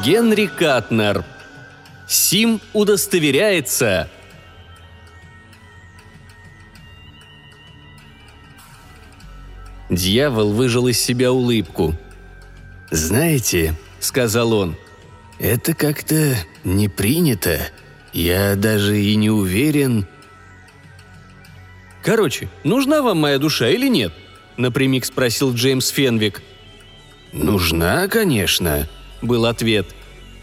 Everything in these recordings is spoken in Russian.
Генри Катнер. Сим удостоверяется. Дьявол выжил из себя улыбку. «Знаете», — сказал он, — «это как-то не принято. Я даже и не уверен...» «Короче, нужна вам моя душа или нет?» — напрямик спросил Джеймс Фенвик. «Нужна, конечно», — был ответ.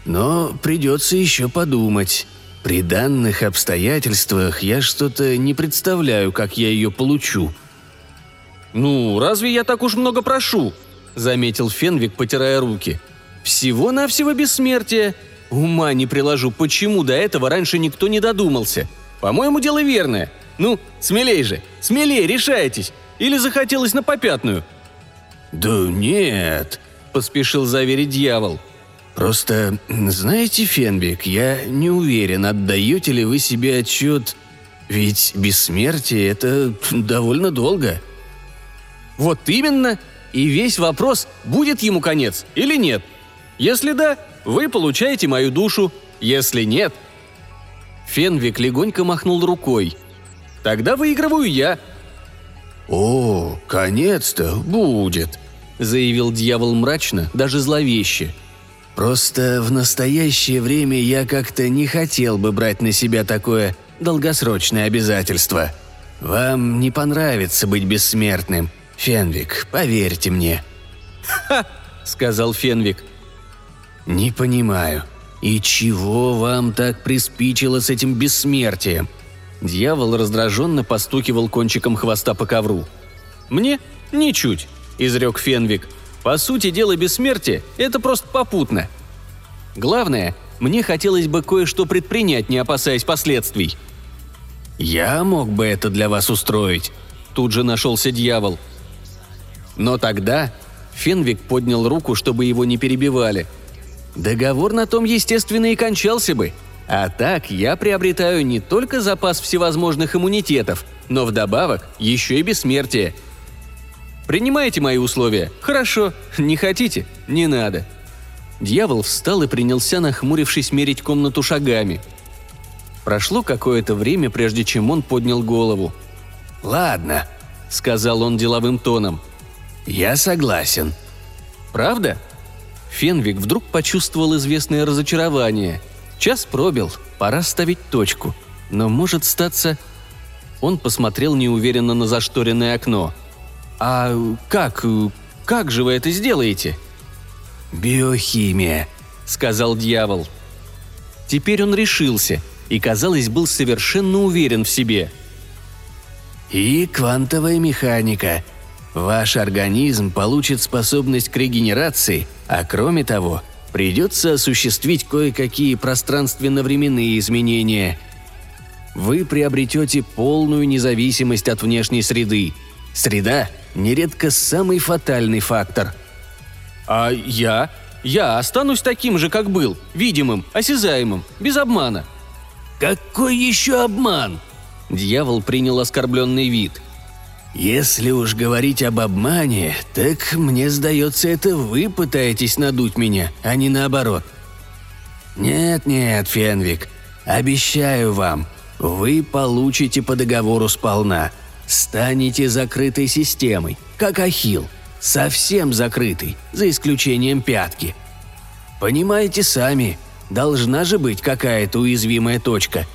«Но придется еще подумать. При данных обстоятельствах я что-то не представляю, как я ее получу». «Ну, разве я так уж много прошу?» – заметил Фенвик, потирая руки. «Всего-навсего бессмертие. Ума не приложу, почему до этого раньше никто не додумался. По-моему, дело верное. Ну, смелей же, смелее, решайтесь. Или захотелось на попятную?» «Да нет», – поспешил заверить дьявол. «Просто, знаете, Фенвик, я не уверен, отдаете ли вы себе отчет, ведь бессмертие – это довольно долго». Вот именно. И весь вопрос, будет ему конец или нет. Если да, вы получаете мою душу. Если нет... Фенвик легонько махнул рукой. Тогда выигрываю я. «О, конец-то будет», — заявил дьявол мрачно, даже зловеще. «Просто в настоящее время я как-то не хотел бы брать на себя такое долгосрочное обязательство. Вам не понравится быть бессмертным, Фенвик, поверьте мне». «Ха!» — сказал Фенвик. «Не понимаю. И чего вам так приспичило с этим бессмертием?» Дьявол раздраженно постукивал кончиком хвоста по ковру. «Мне? Ничуть», — изрек Фенвик. «По сути дела, бессмертие — это просто попутно. Главное, мне хотелось бы кое-что предпринять, не опасаясь последствий». «Я мог бы это для вас устроить», — тут же нашелся дьявол — но тогда Фенвик поднял руку, чтобы его не перебивали. Договор на том, естественно, и кончался бы. А так я приобретаю не только запас всевозможных иммунитетов, но вдобавок еще и бессмертие. Принимаете мои условия? Хорошо. Не хотите? Не надо. Дьявол встал и принялся, нахмурившись, мерить комнату шагами. Прошло какое-то время, прежде чем он поднял голову. «Ладно», — сказал он деловым тоном. «Я согласен». «Правда?» Фенвик вдруг почувствовал известное разочарование. Час пробил, пора ставить точку. Но может статься... Он посмотрел неуверенно на зашторенное окно. «А как? Как же вы это сделаете?» «Биохимия», — сказал дьявол. Теперь он решился и, казалось, был совершенно уверен в себе. «И квантовая механика», Ваш организм получит способность к регенерации, а кроме того, придется осуществить кое-какие пространственно-временные изменения. Вы приобретете полную независимость от внешней среды. Среда – нередко самый фатальный фактор. А я? Я останусь таким же, как был, видимым, осязаемым, без обмана. Какой еще обман? Дьявол принял оскорбленный вид – «Если уж говорить об обмане, так мне сдается, это вы пытаетесь надуть меня, а не наоборот». «Нет-нет, Фенвик, обещаю вам, вы получите по договору сполна. Станете закрытой системой, как Ахилл, совсем закрытый, за исключением пятки. Понимаете сами, должна же быть какая-то уязвимая точка».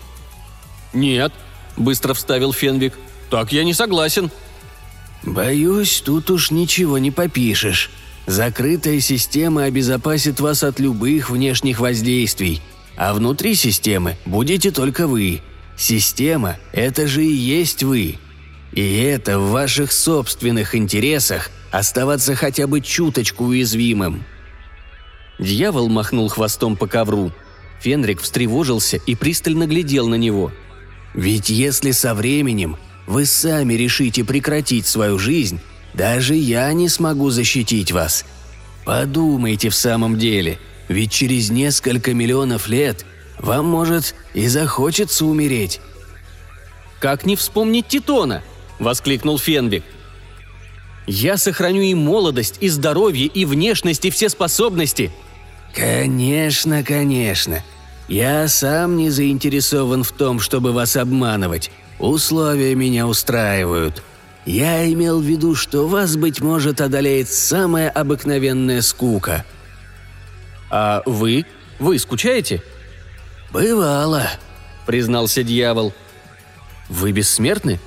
«Нет», — быстро вставил Фенвик, — «так я не согласен». «Боюсь, тут уж ничего не попишешь. Закрытая система обезопасит вас от любых внешних воздействий, а внутри системы будете только вы. Система – это же и есть вы. И это в ваших собственных интересах оставаться хотя бы чуточку уязвимым». Дьявол махнул хвостом по ковру. Фенрик встревожился и пристально глядел на него. «Ведь если со временем вы сами решите прекратить свою жизнь, даже я не смогу защитить вас. Подумайте в самом деле, ведь через несколько миллионов лет вам, может, и захочется умереть». «Как не вспомнить Титона?» – воскликнул Фенвик. Я сохраню и молодость, и здоровье, и внешность, и все способности». «Конечно, конечно. Я сам не заинтересован в том, чтобы вас обманывать. Условия меня устраивают. Я имел в виду, что вас, быть может, одолеет самая обыкновенная скука». «А вы? Вы скучаете?» «Бывало», — признался дьявол. «Вы бессмертны?»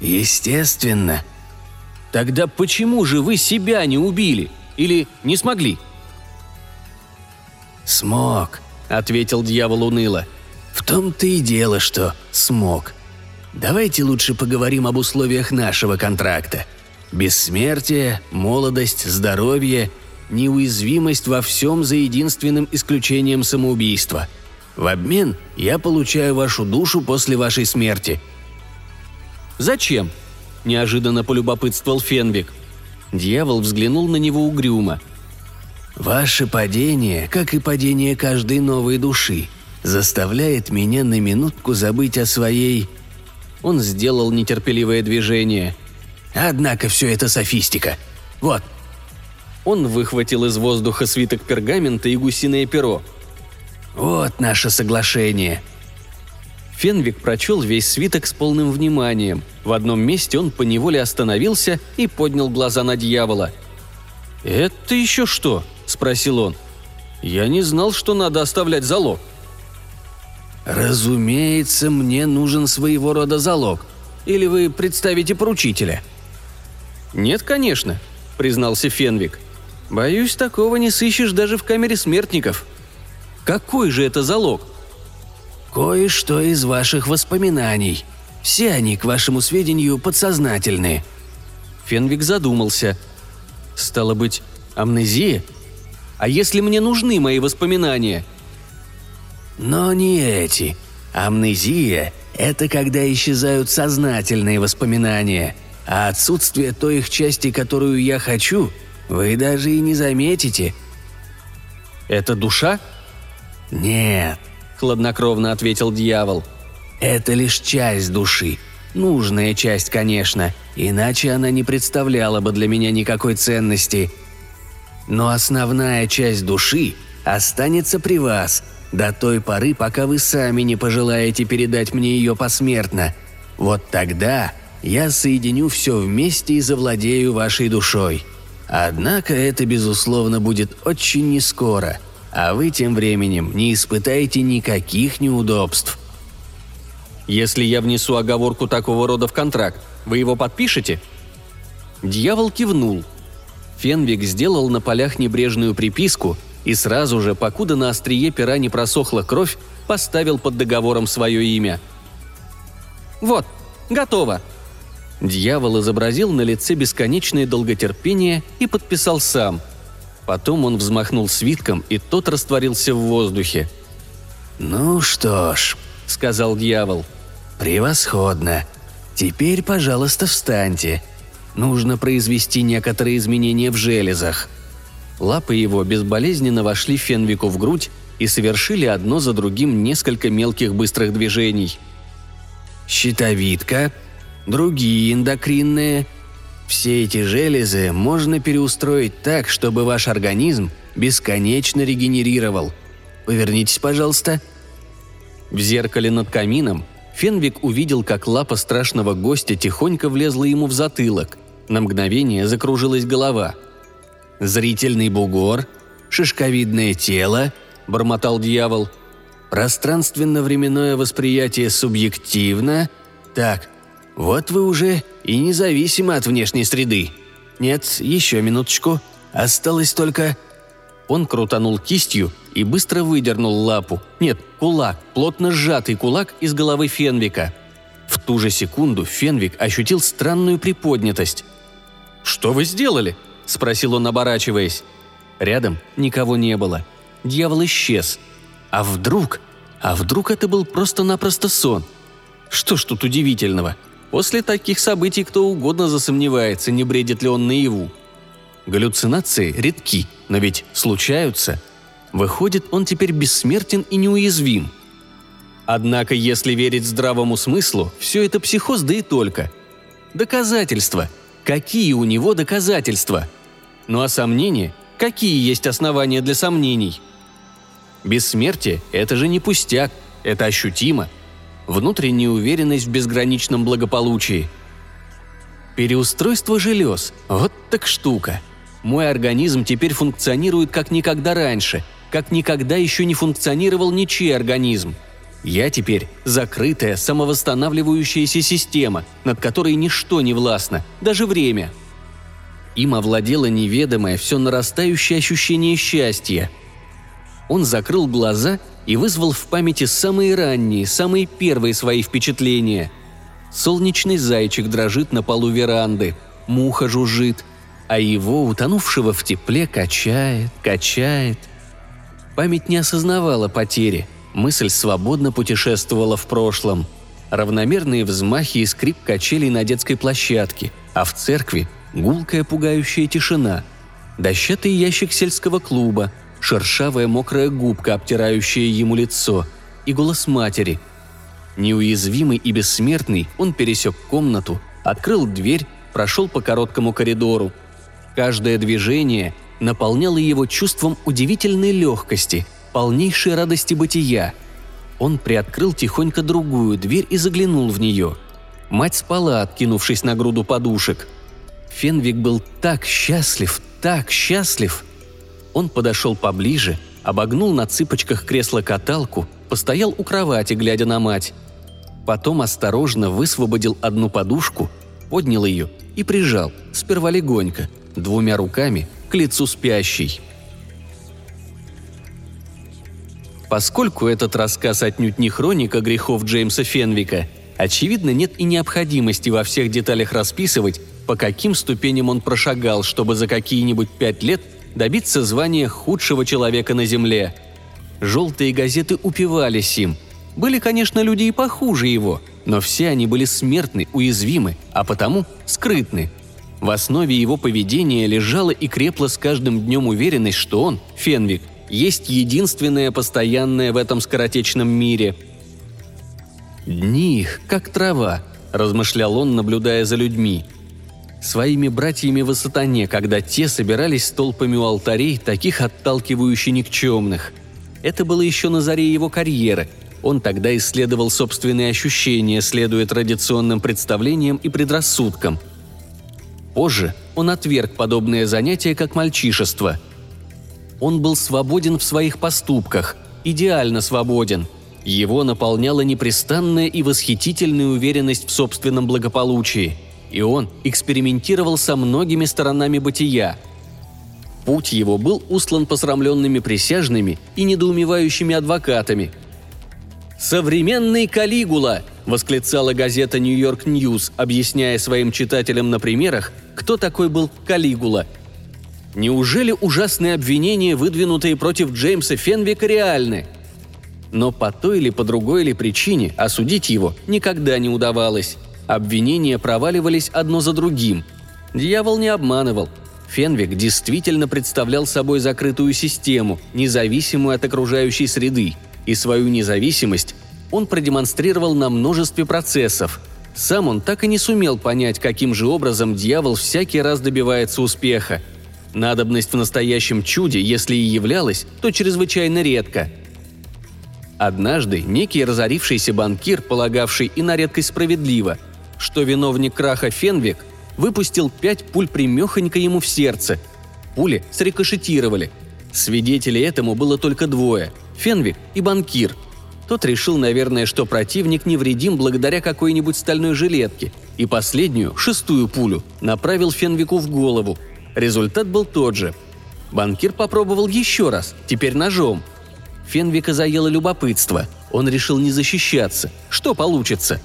«Естественно». «Тогда почему же вы себя не убили? Или не смогли?» «Смог», — ответил дьявол уныло. «В том-то и дело, что смог. Давайте лучше поговорим об условиях нашего контракта. Бессмертие, молодость, здоровье, неуязвимость во всем за единственным исключением самоубийства. В обмен я получаю вашу душу после вашей смерти». «Зачем?» – неожиданно полюбопытствовал Фенвик. Дьявол взглянул на него угрюмо. «Ваше падение, как и падение каждой новой души, заставляет меня на минутку забыть о своей он сделал нетерпеливое движение. «Однако все это софистика. Вот». Он выхватил из воздуха свиток пергамента и гусиное перо. «Вот наше соглашение», Фенвик прочел весь свиток с полным вниманием. В одном месте он поневоле остановился и поднял глаза на дьявола. «Это еще что?» – спросил он. «Я не знал, что надо оставлять залог». «Разумеется, мне нужен своего рода залог. Или вы представите поручителя?» «Нет, конечно», — признался Фенвик. «Боюсь, такого не сыщешь даже в камере смертников». «Какой же это залог?» «Кое-что из ваших воспоминаний. Все они, к вашему сведению, подсознательные». Фенвик задумался. «Стало быть, амнезия? А если мне нужны мои воспоминания?» Но не эти. Амнезия – это когда исчезают сознательные воспоминания, а отсутствие той их части, которую я хочу, вы даже и не заметите. «Это душа?» «Нет», – хладнокровно ответил дьявол. «Это лишь часть души. Нужная часть, конечно, иначе она не представляла бы для меня никакой ценности. Но основная часть души останется при вас – до той поры, пока вы сами не пожелаете передать мне ее посмертно. Вот тогда я соединю все вместе и завладею вашей душой. Однако это, безусловно, будет очень нескоро, а вы тем временем не испытаете никаких неудобств. Если я внесу оговорку такого рода в контракт, вы его подпишете?» Дьявол кивнул. Фенвик сделал на полях небрежную приписку – и сразу же, покуда на острие пера не просохла кровь, поставил под договором свое имя. «Вот, готово!» Дьявол изобразил на лице бесконечное долготерпение и подписал сам. Потом он взмахнул свитком, и тот растворился в воздухе. «Ну что ж», — сказал дьявол, — «превосходно. Теперь, пожалуйста, встаньте. Нужно произвести некоторые изменения в железах». Лапы его безболезненно вошли Фенвику в грудь и совершили одно за другим несколько мелких быстрых движений. «Щитовидка, другие эндокринные. Все эти железы можно переустроить так, чтобы ваш организм бесконечно регенерировал. Повернитесь, пожалуйста». В зеркале над камином Фенвик увидел, как лапа страшного гостя тихонько влезла ему в затылок. На мгновение закружилась голова – зрительный бугор, шишковидное тело», – бормотал дьявол. «Пространственно-временное восприятие субъективно. Так, вот вы уже и независимы от внешней среды. Нет, еще минуточку. Осталось только...» Он крутанул кистью и быстро выдернул лапу. Нет, кулак, плотно сжатый кулак из головы Фенвика. В ту же секунду Фенвик ощутил странную приподнятость. «Что вы сделали?» – спросил он, оборачиваясь. Рядом никого не было. Дьявол исчез. А вдруг? А вдруг это был просто-напросто сон? Что ж тут удивительного? После таких событий кто угодно засомневается, не бредит ли он наяву. Галлюцинации редки, но ведь случаются. Выходит, он теперь бессмертен и неуязвим. Однако, если верить здравому смыслу, все это психоз, да и только. Доказательства – Какие у него доказательства? Ну а сомнения? Какие есть основания для сомнений? Бессмертие – это же не пустяк, это ощутимо. Внутренняя уверенность в безграничном благополучии. Переустройство желез – вот так штука. Мой организм теперь функционирует как никогда раньше, как никогда еще не функционировал ничей организм – я теперь закрытая, самовосстанавливающаяся система, над которой ничто не властно, даже время. Им овладело неведомое, все нарастающее ощущение счастья. Он закрыл глаза и вызвал в памяти самые ранние, самые первые свои впечатления. Солнечный зайчик дрожит на полу веранды, муха жужжит, а его, утонувшего в тепле, качает, качает. Память не осознавала потери – Мысль свободно путешествовала в прошлом. Равномерные взмахи и скрип качелей на детской площадке, а в церкви – гулкая пугающая тишина. Дощатый ящик сельского клуба, шершавая мокрая губка, обтирающая ему лицо, и голос матери. Неуязвимый и бессмертный, он пересек комнату, открыл дверь, прошел по короткому коридору. Каждое движение наполняло его чувством удивительной легкости – полнейшей радости бытия. Он приоткрыл тихонько другую дверь и заглянул в нее. Мать спала, откинувшись на груду подушек. Фенвик был так счастлив, так счастлив. Он подошел поближе, обогнул на цыпочках кресло-каталку, постоял у кровати, глядя на мать. Потом осторожно высвободил одну подушку, поднял ее и прижал, сперва легонько, двумя руками, к лицу спящей. Поскольку этот рассказ отнюдь не хроника грехов Джеймса Фенвика, очевидно, нет и необходимости во всех деталях расписывать, по каким ступеням он прошагал, чтобы за какие-нибудь пять лет добиться звания худшего человека на Земле. Желтые газеты упивались им. Были, конечно, люди и похуже его, но все они были смертны, уязвимы, а потому скрытны. В основе его поведения лежала и крепла с каждым днем уверенность, что он, Фенвик, есть единственное постоянное в этом скоротечном мире. «Дни их, как трава», – размышлял он, наблюдая за людьми. Своими братьями в сатане, когда те собирались толпами у алтарей, таких отталкивающе никчемных. Это было еще на заре его карьеры. Он тогда исследовал собственные ощущения, следуя традиционным представлениям и предрассудкам. Позже он отверг подобное занятие как мальчишество – он был свободен в своих поступках, идеально свободен. Его наполняла непрестанная и восхитительная уверенность в собственном благополучии. И он экспериментировал со многими сторонами бытия. Путь его был устлан посрамленными присяжными и недоумевающими адвокатами. «Современный Калигула!» – восклицала газета «Нью-Йорк Ньюс», объясняя своим читателям на примерах, кто такой был Калигула – Неужели ужасные обвинения, выдвинутые против Джеймса Фенвика, реальны? Но по той или по другой или причине осудить его никогда не удавалось. Обвинения проваливались одно за другим. Дьявол не обманывал. Фенвик действительно представлял собой закрытую систему, независимую от окружающей среды, и свою независимость он продемонстрировал на множестве процессов. Сам он так и не сумел понять, каким же образом дьявол всякий раз добивается успеха – Надобность в настоящем чуде, если и являлась, то чрезвычайно редко. Однажды некий разорившийся банкир, полагавший и на редкость справедливо, что виновник краха Фенвик выпустил пять пуль примехонько ему в сердце. Пули срикошетировали. Свидетелей этому было только двое – Фенвик и банкир. Тот решил, наверное, что противник невредим благодаря какой-нибудь стальной жилетке, и последнюю, шестую пулю, направил Фенвику в голову, Результат был тот же. Банкир попробовал еще раз, теперь ножом. Фенвика заело любопытство. Он решил не защищаться. Что получится?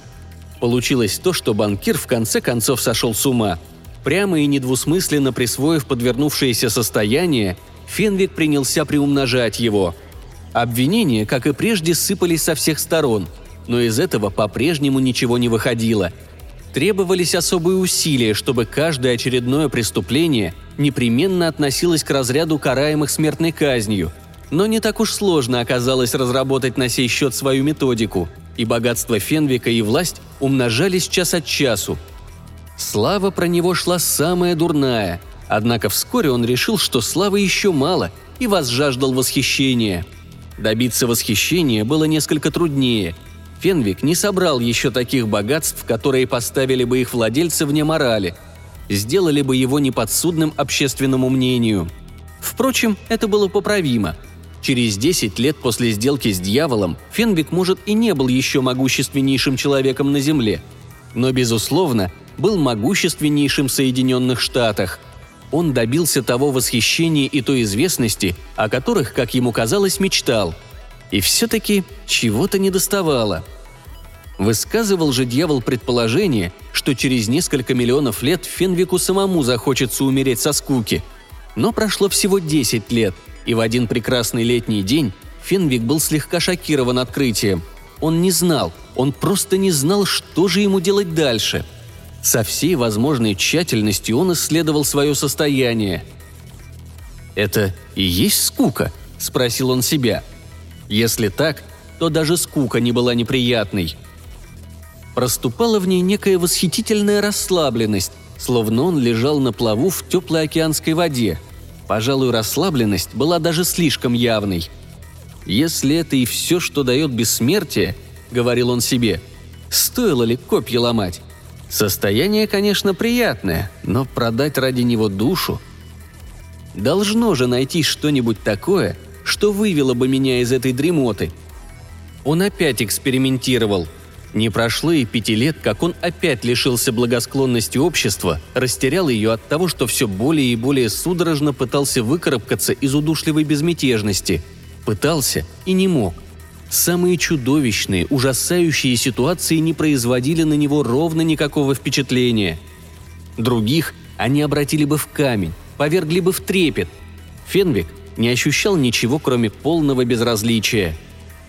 Получилось то, что банкир в конце концов сошел с ума. Прямо и недвусмысленно присвоив подвернувшееся состояние, Фенвик принялся приумножать его. Обвинения, как и прежде, сыпались со всех сторон, но из этого по-прежнему ничего не выходило – требовались особые усилия, чтобы каждое очередное преступление непременно относилось к разряду караемых смертной казнью. Но не так уж сложно оказалось разработать на сей счет свою методику, и богатство Фенвика и власть умножались час от часу. Слава про него шла самая дурная, однако вскоре он решил, что славы еще мало, и возжаждал восхищения. Добиться восхищения было несколько труднее. Фенвик не собрал еще таких богатств, которые поставили бы их владельца вне морали, сделали бы его неподсудным общественному мнению. Впрочем, это было поправимо. Через 10 лет после сделки с дьяволом Фенвик, может, и не был еще могущественнейшим человеком на Земле. Но, безусловно, был могущественнейшим в Соединенных Штатах. Он добился того восхищения и той известности, о которых, как ему казалось, мечтал. И все-таки чего-то недоставало. Высказывал же дьявол предположение, что через несколько миллионов лет Фенвику самому захочется умереть со скуки. Но прошло всего 10 лет, и в один прекрасный летний день Фенвик был слегка шокирован открытием. Он не знал, он просто не знал, что же ему делать дальше – со всей возможной тщательностью он исследовал свое состояние. «Это и есть скука?» – спросил он себя. Если так, то даже скука не была неприятной. Проступала в ней некая восхитительная расслабленность, словно он лежал на плаву в теплой океанской воде. Пожалуй, расслабленность была даже слишком явной. «Если это и все, что дает бессмертие», — говорил он себе, — «стоило ли копья ломать? Состояние, конечно, приятное, но продать ради него душу... Должно же найти что-нибудь такое, что вывело бы меня из этой дремоты. Он опять экспериментировал. Не прошло и пяти лет, как он опять лишился благосклонности общества, растерял ее от того, что все более и более судорожно пытался выкарабкаться из удушливой безмятежности. Пытался и не мог. Самые чудовищные, ужасающие ситуации не производили на него ровно никакого впечатления. Других они обратили бы в камень, повергли бы в трепет. Фенвик не ощущал ничего, кроме полного безразличия.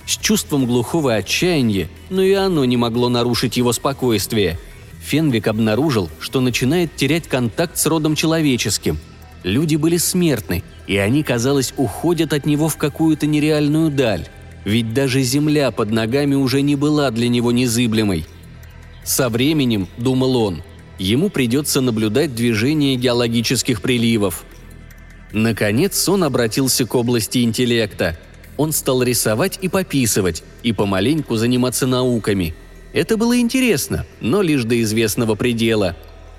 С чувством глухого отчаяния, но и оно не могло нарушить его спокойствие. Фенвик обнаружил, что начинает терять контакт с родом человеческим. Люди были смертны, и они, казалось, уходят от него в какую-то нереальную даль ведь даже земля под ногами уже не была для него незыблемой. Со временем, думал он, ему придется наблюдать движение геологических приливов. Наконец он обратился к области интеллекта. Он стал рисовать и пописывать, и помаленьку заниматься науками. Это было интересно, но лишь до известного предела.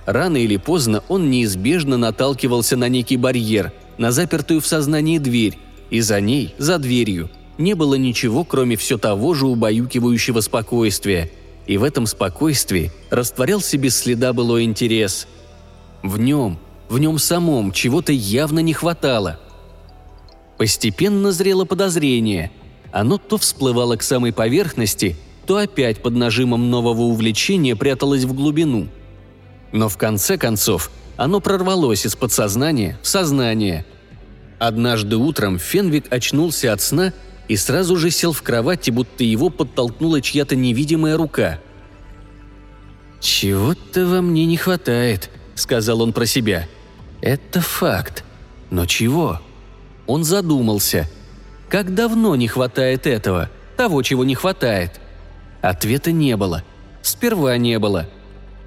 Рано или поздно он неизбежно наталкивался на некий барьер, на запертую в сознании дверь, и за ней, за дверью, не было ничего, кроме все того же убаюкивающего спокойствия. И в этом спокойствии растворялся без следа былой интерес. В нем, в нем самом чего-то явно не хватало. Постепенно зрело подозрение. Оно то всплывало к самой поверхности, то опять под нажимом нового увлечения пряталось в глубину. Но в конце концов оно прорвалось из подсознания в сознание. Однажды утром Фенвик очнулся от сна – и сразу же сел в кровати, будто его подтолкнула чья-то невидимая рука. «Чего-то во мне не хватает», — сказал он про себя. «Это факт. Но чего?» Он задумался. Как давно не хватает этого, того, чего не хватает? Ответа не было. Сперва не было.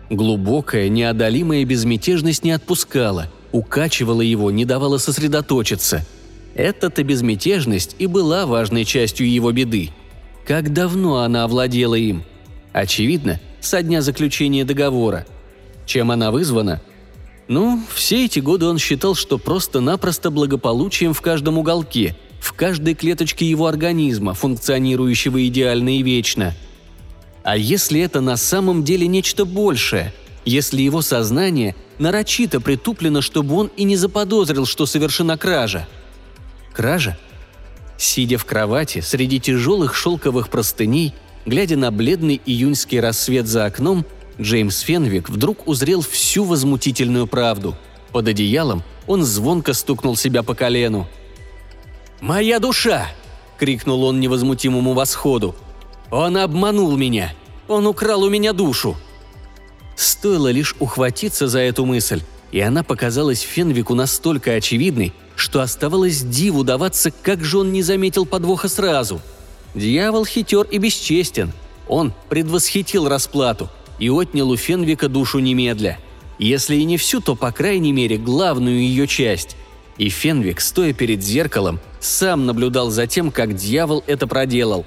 Глубокая, неодолимая безмятежность не отпускала, укачивала его, не давала сосредоточиться — эта-то безмятежность и была важной частью его беды. Как давно она овладела им? Очевидно, со дня заключения договора. Чем она вызвана? Ну, все эти годы он считал, что просто-напросто благополучием в каждом уголке, в каждой клеточке его организма, функционирующего идеально и вечно. А если это на самом деле нечто большее? Если его сознание нарочито притуплено, чтобы он и не заподозрил, что совершена кража – Кража? Сидя в кровати среди тяжелых шелковых простыней, глядя на бледный июньский рассвет за окном, Джеймс Фенвик вдруг узрел всю возмутительную правду. Под одеялом он звонко стукнул себя по колену. «Моя душа!» — крикнул он невозмутимому восходу. «Он обманул меня! Он украл у меня душу!» Стоило лишь ухватиться за эту мысль, и она показалась Фенвику настолько очевидной, что оставалось диву даваться, как же он не заметил подвоха сразу. Дьявол хитер и бесчестен. Он предвосхитил расплату и отнял у Фенвика душу немедля. Если и не всю, то, по крайней мере, главную ее часть. И Фенвик, стоя перед зеркалом, сам наблюдал за тем, как дьявол это проделал.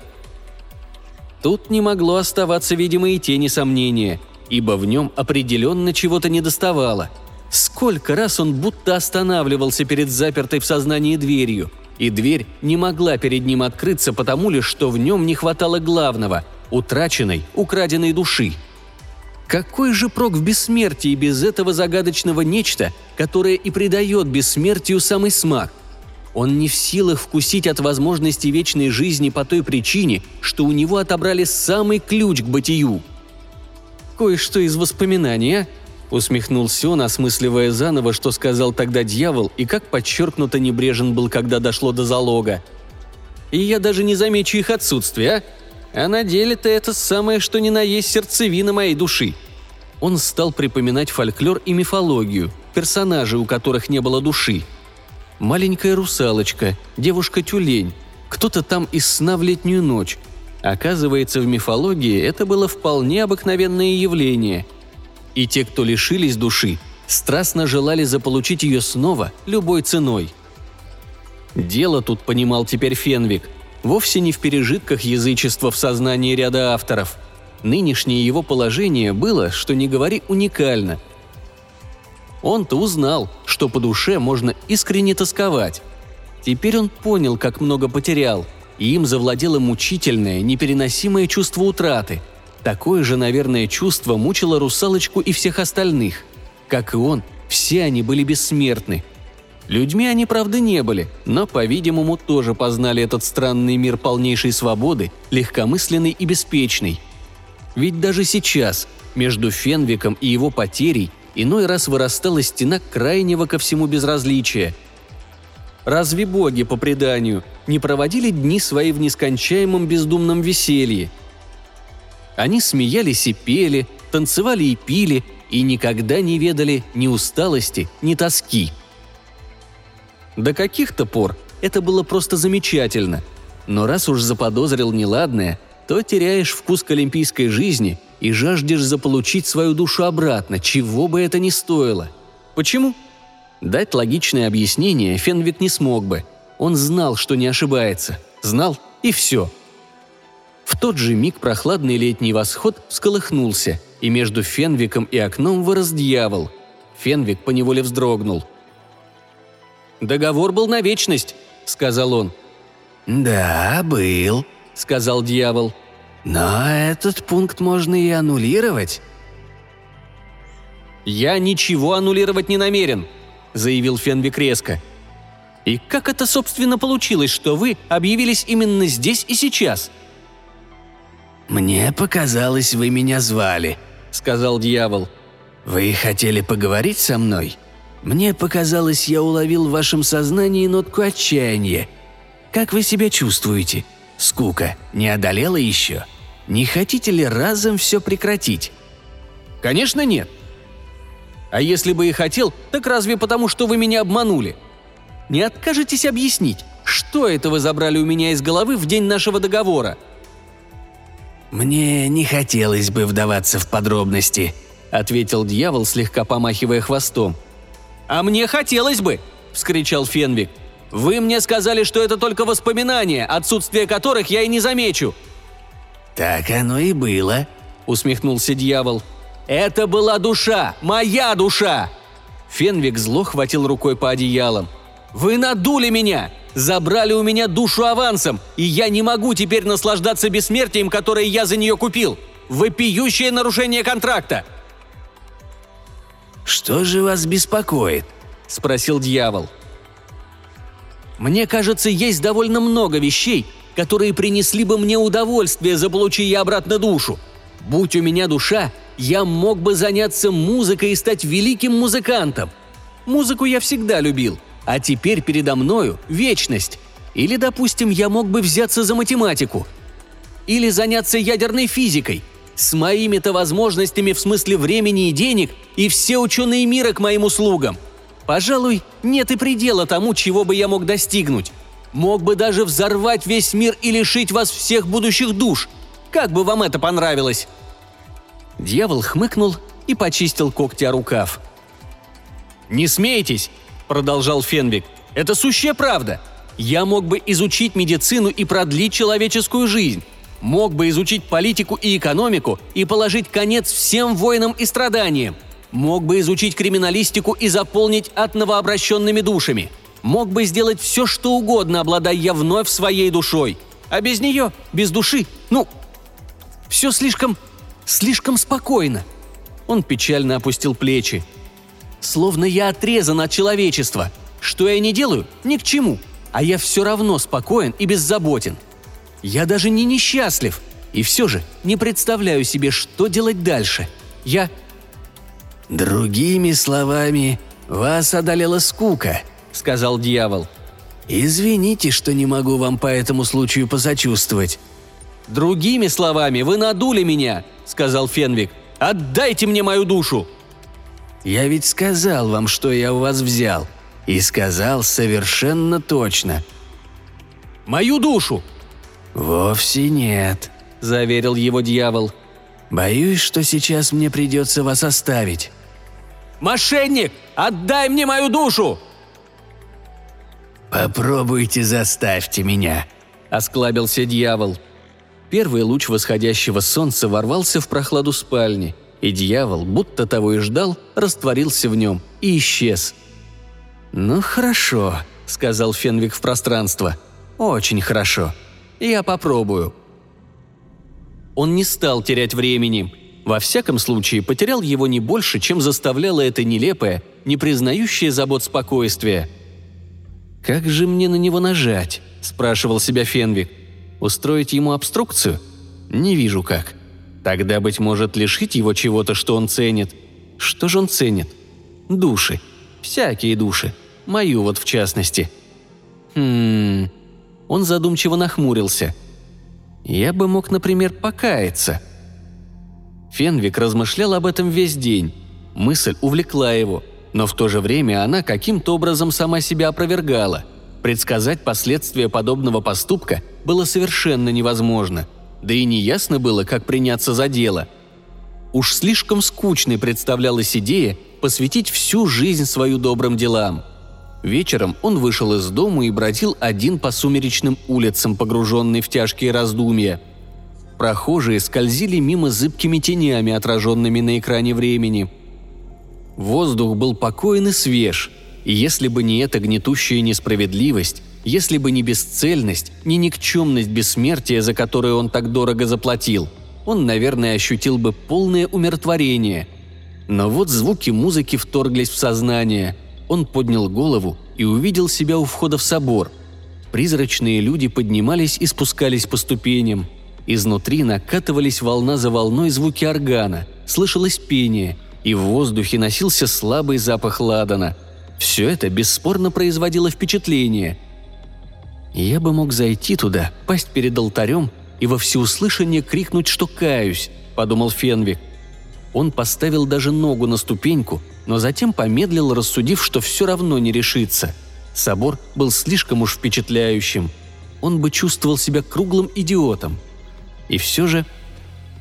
Тут не могло оставаться, видимо, и тени сомнения, ибо в нем определенно чего-то недоставало. Сколько раз он будто останавливался перед запертой в сознании дверью, и дверь не могла перед ним открыться потому лишь, что в нем не хватало главного – утраченной, украденной души – какой же прок в бессмертии без этого загадочного нечто, которое и придает бессмертию самый смак? Он не в силах вкусить от возможности вечной жизни по той причине, что у него отобрали самый ключ к бытию. «Кое-что из воспоминания», — усмехнулся он, осмысливая заново, что сказал тогда дьявол и как подчеркнуто небрежен был, когда дошло до залога. «И я даже не замечу их отсутствие, а? А на деле-то это самое, что ни на есть сердцевина моей души. Он стал припоминать фольклор и мифологию, персонажей, у которых не было души. Маленькая русалочка, девушка-тюлень, кто-то там из сна в летнюю ночь. Оказывается, в мифологии это было вполне обыкновенное явление. И те, кто лишились души, страстно желали заполучить ее снова любой ценой. Дело тут, понимал теперь Фенвик – вовсе не в пережитках язычества в сознании ряда авторов. Нынешнее его положение было, что не говори, уникально. Он-то узнал, что по душе можно искренне тосковать. Теперь он понял, как много потерял, и им завладело мучительное, непереносимое чувство утраты. Такое же, наверное, чувство мучило русалочку и всех остальных. Как и он, все они были бессмертны, Людьми они, правда, не были, но, по-видимому, тоже познали этот странный мир полнейшей свободы, легкомысленный и беспечный. Ведь даже сейчас, между Фенвиком и его потерей, иной раз вырастала стена крайнего ко всему безразличия. Разве боги, по преданию, не проводили дни свои в нескончаемом бездумном веселье? Они смеялись и пели, танцевали и пили, и никогда не ведали ни усталости, ни тоски – до каких-то пор это было просто замечательно. Но раз уж заподозрил неладное, то теряешь вкус к олимпийской жизни и жаждешь заполучить свою душу обратно, чего бы это ни стоило. Почему? Дать логичное объяснение Фенвик не смог бы. Он знал, что не ошибается. Знал и все. В тот же миг прохладный летний восход всколыхнулся, и между Фенвиком и окном вырос дьявол. Фенвик поневоле вздрогнул. Договор был на вечность», — сказал он. «Да, был», — сказал дьявол. «Но этот пункт можно и аннулировать». «Я ничего аннулировать не намерен», — заявил Фенвик резко. «И как это, собственно, получилось, что вы объявились именно здесь и сейчас?» «Мне показалось, вы меня звали», — сказал дьявол. «Вы хотели поговорить со мной?» Мне показалось, я уловил в вашем сознании нотку отчаяния. Как вы себя чувствуете? Скука не одолела еще? Не хотите ли разом все прекратить?» «Конечно нет. А если бы и хотел, так разве потому, что вы меня обманули? Не откажетесь объяснить, что это вы забрали у меня из головы в день нашего договора?» «Мне не хотелось бы вдаваться в подробности», — ответил дьявол, слегка помахивая хвостом. «А мне хотелось бы!» – вскричал Фенвик. «Вы мне сказали, что это только воспоминания, отсутствие которых я и не замечу!» «Так оно и было», – усмехнулся дьявол. «Это была душа! Моя душа!» Фенвик зло хватил рукой по одеялам. «Вы надули меня! Забрали у меня душу авансом, и я не могу теперь наслаждаться бессмертием, которое я за нее купил! Вопиющее нарушение контракта!» «Что же вас беспокоит?» – спросил дьявол. «Мне кажется, есть довольно много вещей, которые принесли бы мне удовольствие, заполучи я обратно душу. Будь у меня душа, я мог бы заняться музыкой и стать великим музыкантом. Музыку я всегда любил, а теперь передо мною вечность. Или, допустим, я мог бы взяться за математику. Или заняться ядерной физикой – с моими-то возможностями в смысле времени и денег и все ученые мира к моим услугам. Пожалуй, нет и предела тому, чего бы я мог достигнуть. Мог бы даже взорвать весь мир и лишить вас всех будущих душ. Как бы вам это понравилось?» Дьявол хмыкнул и почистил когти о рукав – «Не смейтесь!» – продолжал Фенвик. «Это сущая правда. Я мог бы изучить медицину и продлить человеческую жизнь. Мог бы изучить политику и экономику и положить конец всем войнам и страданиям. Мог бы изучить криминалистику и заполнить ад новообращенными душами. Мог бы сделать все, что угодно, обладая я вновь своей душой. А без нее, без души, ну, все слишком, слишком спокойно. Он печально опустил плечи. Словно я отрезан от человечества. Что я не делаю, ни к чему. А я все равно спокоен и беззаботен. Я даже не несчастлив. И все же не представляю себе, что делать дальше. Я... «Другими словами, вас одолела скука», — сказал дьявол. «Извините, что не могу вам по этому случаю посочувствовать». «Другими словами, вы надули меня», — сказал Фенвик. «Отдайте мне мою душу!» «Я ведь сказал вам, что я у вас взял. И сказал совершенно точно». «Мою душу!» «Вовсе нет», — заверил его дьявол. «Боюсь, что сейчас мне придется вас оставить». «Мошенник! Отдай мне мою душу!» «Попробуйте заставьте меня», — осклабился дьявол. Первый луч восходящего солнца ворвался в прохладу спальни, и дьявол, будто того и ждал, растворился в нем и исчез. «Ну хорошо», — сказал Фенвик в пространство. «Очень хорошо. Я попробую». Он не стал терять времени. Во всяком случае, потерял его не больше, чем заставляло это нелепое, не признающее забот спокойствие — «Как же мне на него нажать?» – спрашивал себя Фенвик. «Устроить ему обструкцию? Не вижу как. Тогда, быть может, лишить его чего-то, что он ценит. Что же он ценит? Души. Всякие души. Мою вот в частности. Хм... Он задумчиво нахмурился. Я бы мог, например, покаяться. Фенвик размышлял об этом весь день. Мысль увлекла его – но в то же время она каким-то образом сама себя опровергала. Предсказать последствия подобного поступка было совершенно невозможно. Да и неясно было, как приняться за дело. Уж слишком скучной представлялась идея посвятить всю жизнь свою добрым делам. Вечером он вышел из дома и бродил один по сумеречным улицам, погруженный в тяжкие раздумья. Прохожие скользили мимо зыбкими тенями, отраженными на экране времени – Воздух был покоен и свеж, и если бы не эта гнетущая несправедливость, если бы не бесцельность, не никчемность бессмертия, за которую он так дорого заплатил, он, наверное, ощутил бы полное умиротворение. Но вот звуки музыки вторглись в сознание. Он поднял голову и увидел себя у входа в собор. Призрачные люди поднимались и спускались по ступеням. Изнутри накатывались волна за волной звуки органа, слышалось пение – и в воздухе носился слабый запах ладана. Все это бесспорно производило впечатление. Я бы мог зайти туда, пасть перед алтарем и во всеуслышание крикнуть, что каюсь, подумал Фенвик. Он поставил даже ногу на ступеньку, но затем помедлил, рассудив, что все равно не решится. Собор был слишком уж впечатляющим. Он бы чувствовал себя круглым идиотом. И все же,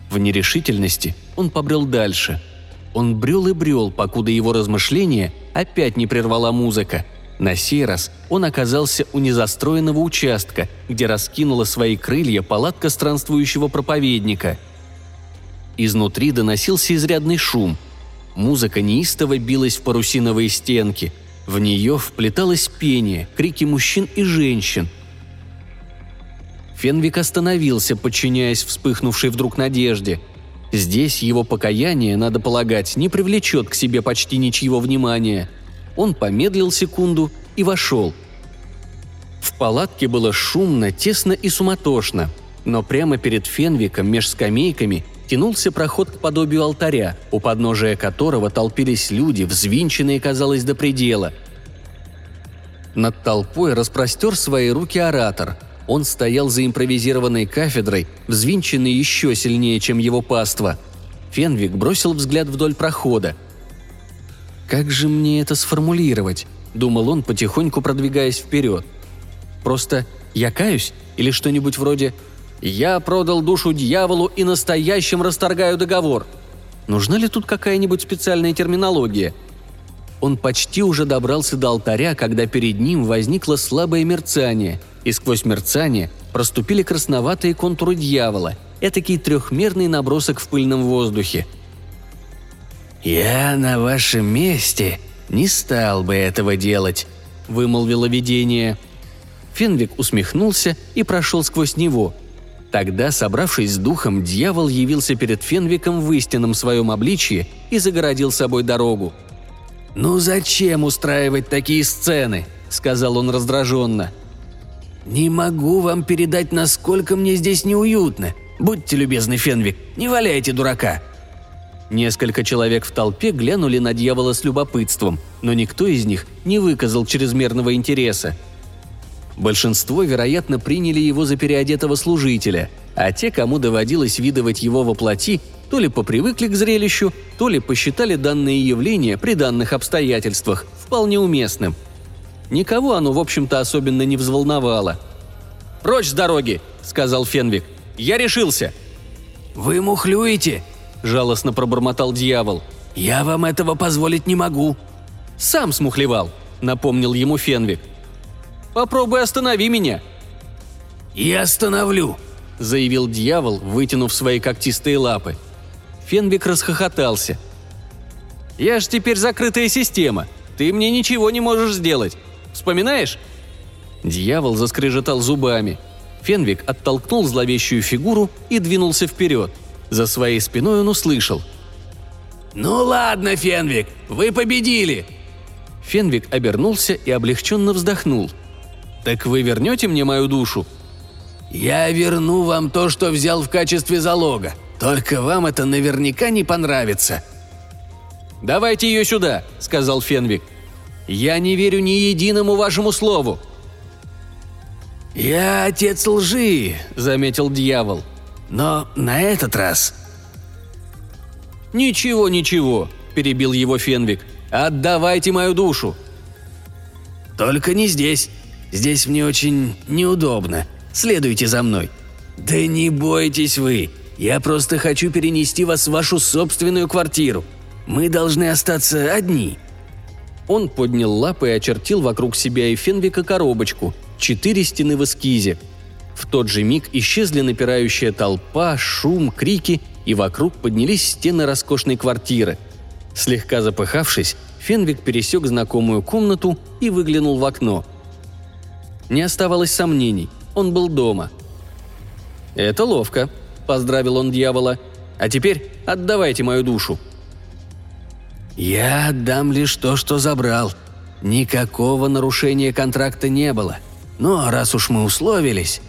в нерешительности, он побрел дальше – он брел и брел, покуда его размышления опять не прервала музыка. На сей раз он оказался у незастроенного участка, где раскинула свои крылья палатка странствующего проповедника. Изнутри доносился изрядный шум. Музыка неистово билась в парусиновые стенки. В нее вплеталось пение, крики мужчин и женщин. Фенвик остановился, подчиняясь вспыхнувшей вдруг надежде – Здесь его покаяние, надо полагать, не привлечет к себе почти ничьего внимания. Он помедлил секунду и вошел. В палатке было шумно, тесно и суматошно, но прямо перед Фенвиком меж скамейками тянулся проход к подобию алтаря, у подножия которого толпились люди, взвинченные, казалось, до предела. Над толпой распростер свои руки оратор – он стоял за импровизированной кафедрой, взвинченный еще сильнее, чем его паства. Фенвик бросил взгляд вдоль прохода. «Как же мне это сформулировать?» – думал он, потихоньку продвигаясь вперед. «Просто я каюсь? Или что-нибудь вроде «Я продал душу дьяволу и настоящим расторгаю договор». Нужна ли тут какая-нибудь специальная терминология? Он почти уже добрался до алтаря, когда перед ним возникло слабое мерцание, и сквозь мерцание проступили красноватые контуры дьявола, этакий трехмерный набросок в пыльном воздухе. «Я на вашем месте не стал бы этого делать», — вымолвило видение. Фенвик усмехнулся и прошел сквозь него. Тогда, собравшись с духом, дьявол явился перед Фенвиком в истинном своем обличье и загородил собой дорогу. «Ну зачем устраивать такие сцены?» – сказал он раздраженно. «Не могу вам передать, насколько мне здесь неуютно. Будьте любезны, Фенвик, не валяйте дурака». Несколько человек в толпе глянули на дьявола с любопытством, но никто из них не выказал чрезмерного интереса. Большинство, вероятно, приняли его за переодетого служителя, а те, кому доводилось видывать его во плоти, то ли попривыкли к зрелищу, то ли посчитали данное явление при данных обстоятельствах вполне уместным. Никого оно, в общем-то, особенно не взволновало. «Прочь с дороги!» – сказал Фенвик. «Я решился!» «Вы мухлюете!» – жалостно пробормотал дьявол. «Я вам этого позволить не могу!» «Сам смухлевал!» – напомнил ему Фенвик. «Попробуй останови меня!» «Я остановлю!» – заявил дьявол, вытянув свои когтистые лапы – Фенвик расхохотался. «Я ж теперь закрытая система. Ты мне ничего не можешь сделать. Вспоминаешь?» Дьявол заскрежетал зубами. Фенвик оттолкнул зловещую фигуру и двинулся вперед. За своей спиной он услышал. «Ну ладно, Фенвик, вы победили!» Фенвик обернулся и облегченно вздохнул. «Так вы вернете мне мою душу?» «Я верну вам то, что взял в качестве залога. Только вам это наверняка не понравится». «Давайте ее сюда», — сказал Фенвик. «Я не верю ни единому вашему слову». «Я отец лжи», — заметил дьявол. «Но на этот раз...» «Ничего, ничего», — перебил его Фенвик. «Отдавайте мою душу». «Только не здесь. Здесь мне очень неудобно. Следуйте за мной». «Да не бойтесь вы. Я просто хочу перенести вас в вашу собственную квартиру. Мы должны остаться одни». Он поднял лапы и очертил вокруг себя и Фенвика коробочку, четыре стены в эскизе. В тот же миг исчезли напирающая толпа, шум, крики, и вокруг поднялись стены роскошной квартиры. Слегка запыхавшись, Фенвик пересек знакомую комнату и выглянул в окно. Не оставалось сомнений, он был дома. «Это ловко», – поздравил он дьявола. «А теперь отдавайте мою душу». «Я отдам лишь то, что забрал. Никакого нарушения контракта не было. Но раз уж мы условились...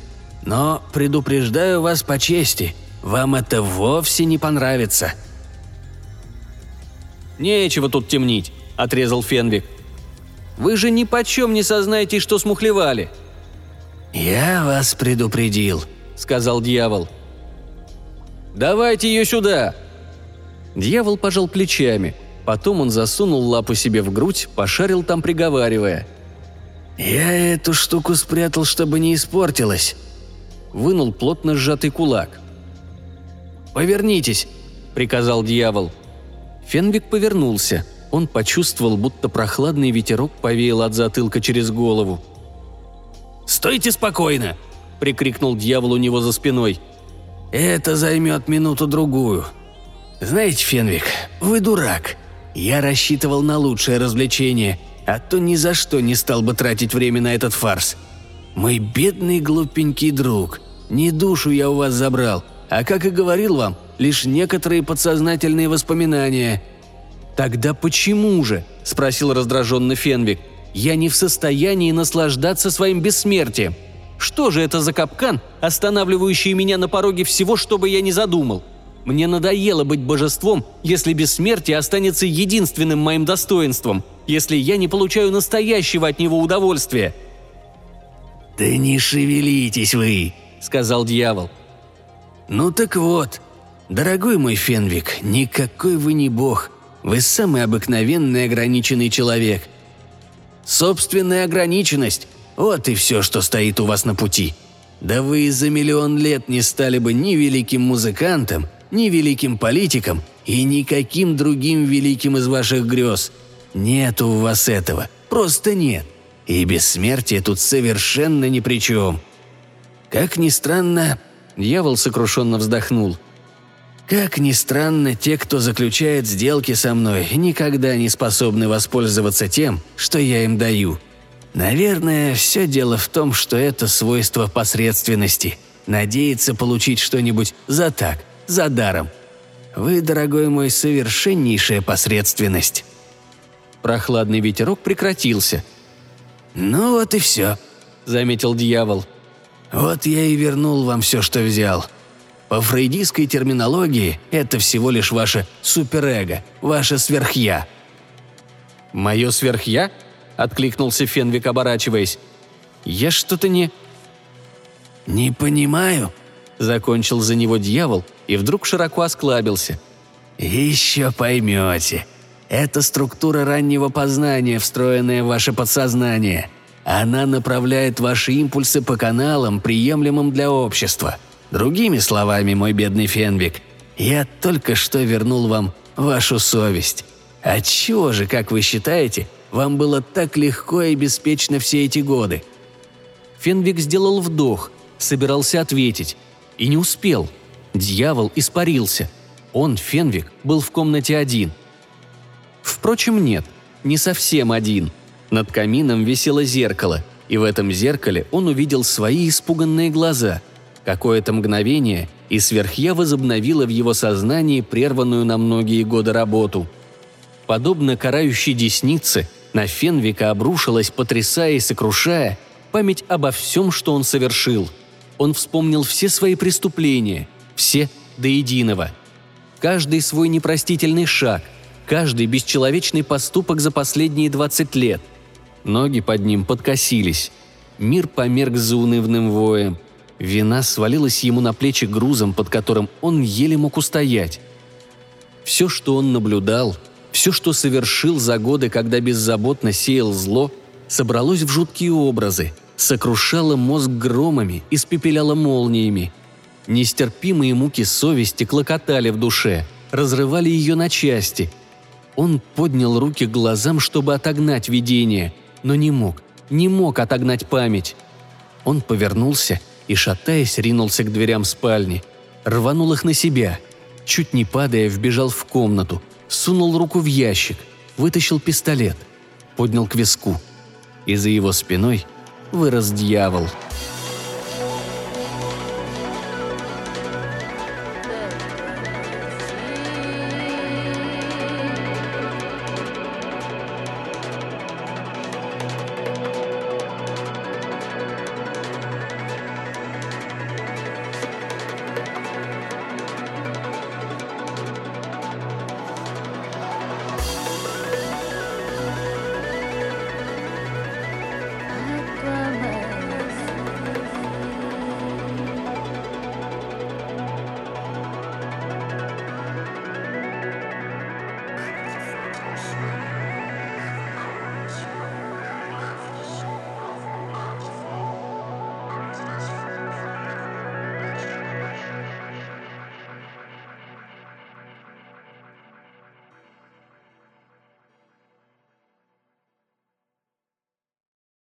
Но предупреждаю вас по чести, вам это вовсе не понравится». «Нечего тут темнить», – отрезал Фенвик. «Вы же ни почем не сознаете, что смухлевали». «Я вас предупредил», – сказал дьявол. – «Давайте ее сюда!» Дьявол пожал плечами. Потом он засунул лапу себе в грудь, пошарил там, приговаривая. «Я эту штуку спрятал, чтобы не испортилась». Вынул плотно сжатый кулак. «Повернитесь», — приказал дьявол. Фенвик повернулся. Он почувствовал, будто прохладный ветерок повеял от затылка через голову. «Стойте спокойно!» – прикрикнул дьявол у него за спиной – это займет минуту-другую. Знаете, Фенвик, вы дурак. Я рассчитывал на лучшее развлечение, а то ни за что не стал бы тратить время на этот фарс. Мой бедный глупенький друг, не душу я у вас забрал, а, как и говорил вам, лишь некоторые подсознательные воспоминания. «Тогда почему же?» – спросил раздраженно Фенвик. «Я не в состоянии наслаждаться своим бессмертием». Что же это за капкан, останавливающий меня на пороге всего, что бы я ни задумал? Мне надоело быть божеством, если бессмертие останется единственным моим достоинством, если я не получаю настоящего от него удовольствия». «Да не шевелитесь вы», — сказал дьявол. «Ну так вот, дорогой мой Фенвик, никакой вы не бог, вы самый обыкновенный ограниченный человек. Собственная ограниченность вот и все, что стоит у вас на пути. Да вы за миллион лет не стали бы ни великим музыкантом, ни великим политиком и никаким другим великим из ваших грез. Нет у вас этого, просто нет. И бессмертие тут совершенно ни при чем. Как ни странно, дьявол сокрушенно вздохнул. Как ни странно, те, кто заключает сделки со мной, никогда не способны воспользоваться тем, что я им даю. Наверное, все дело в том, что это свойство посредственности. Надеяться получить что-нибудь за так, за даром. Вы, дорогой мой, совершеннейшая посредственность. Прохладный ветерок прекратился. «Ну вот и все», — заметил дьявол. «Вот я и вернул вам все, что взял. По фрейдистской терминологии это всего лишь ваше суперэго, ваше сверхя». «Мое сверхя?» – откликнулся Фенвик, оборачиваясь. «Я что-то не...» «Не понимаю», – закончил за него дьявол и вдруг широко осклабился. «Еще поймете. Это структура раннего познания, встроенная в ваше подсознание. Она направляет ваши импульсы по каналам, приемлемым для общества. Другими словами, мой бедный Фенвик, я только что вернул вам вашу совесть. Отчего же, как вы считаете, вам было так легко и беспечно все эти годы?» Фенвик сделал вдох, собирался ответить. И не успел. Дьявол испарился. Он, Фенвик, был в комнате один – Впрочем, нет, не совсем один. Над камином висело зеркало, и в этом зеркале он увидел свои испуганные глаза. Какое-то мгновение, и сверхя возобновила в его сознании прерванную на многие годы работу. Подобно карающей деснице, на Фенвика обрушилась, потрясая и сокрушая, память обо всем, что он совершил. Он вспомнил все свои преступления, все до единого. Каждый свой непростительный шаг – каждый бесчеловечный поступок за последние 20 лет. Ноги под ним подкосились. Мир померк за унывным воем. Вина свалилась ему на плечи грузом, под которым он еле мог устоять. Все, что он наблюдал, все, что совершил за годы, когда беззаботно сеял зло, собралось в жуткие образы, сокрушало мозг громами, испепеляло молниями. Нестерпимые муки совести клокотали в душе, разрывали ее на части – он поднял руки к глазам, чтобы отогнать видение, но не мог, не мог отогнать память. Он повернулся и, шатаясь, ринулся к дверям спальни. Рванул их на себя. Чуть не падая, вбежал в комнату, сунул руку в ящик, вытащил пистолет, поднял к виску. И за его спиной вырос дьявол –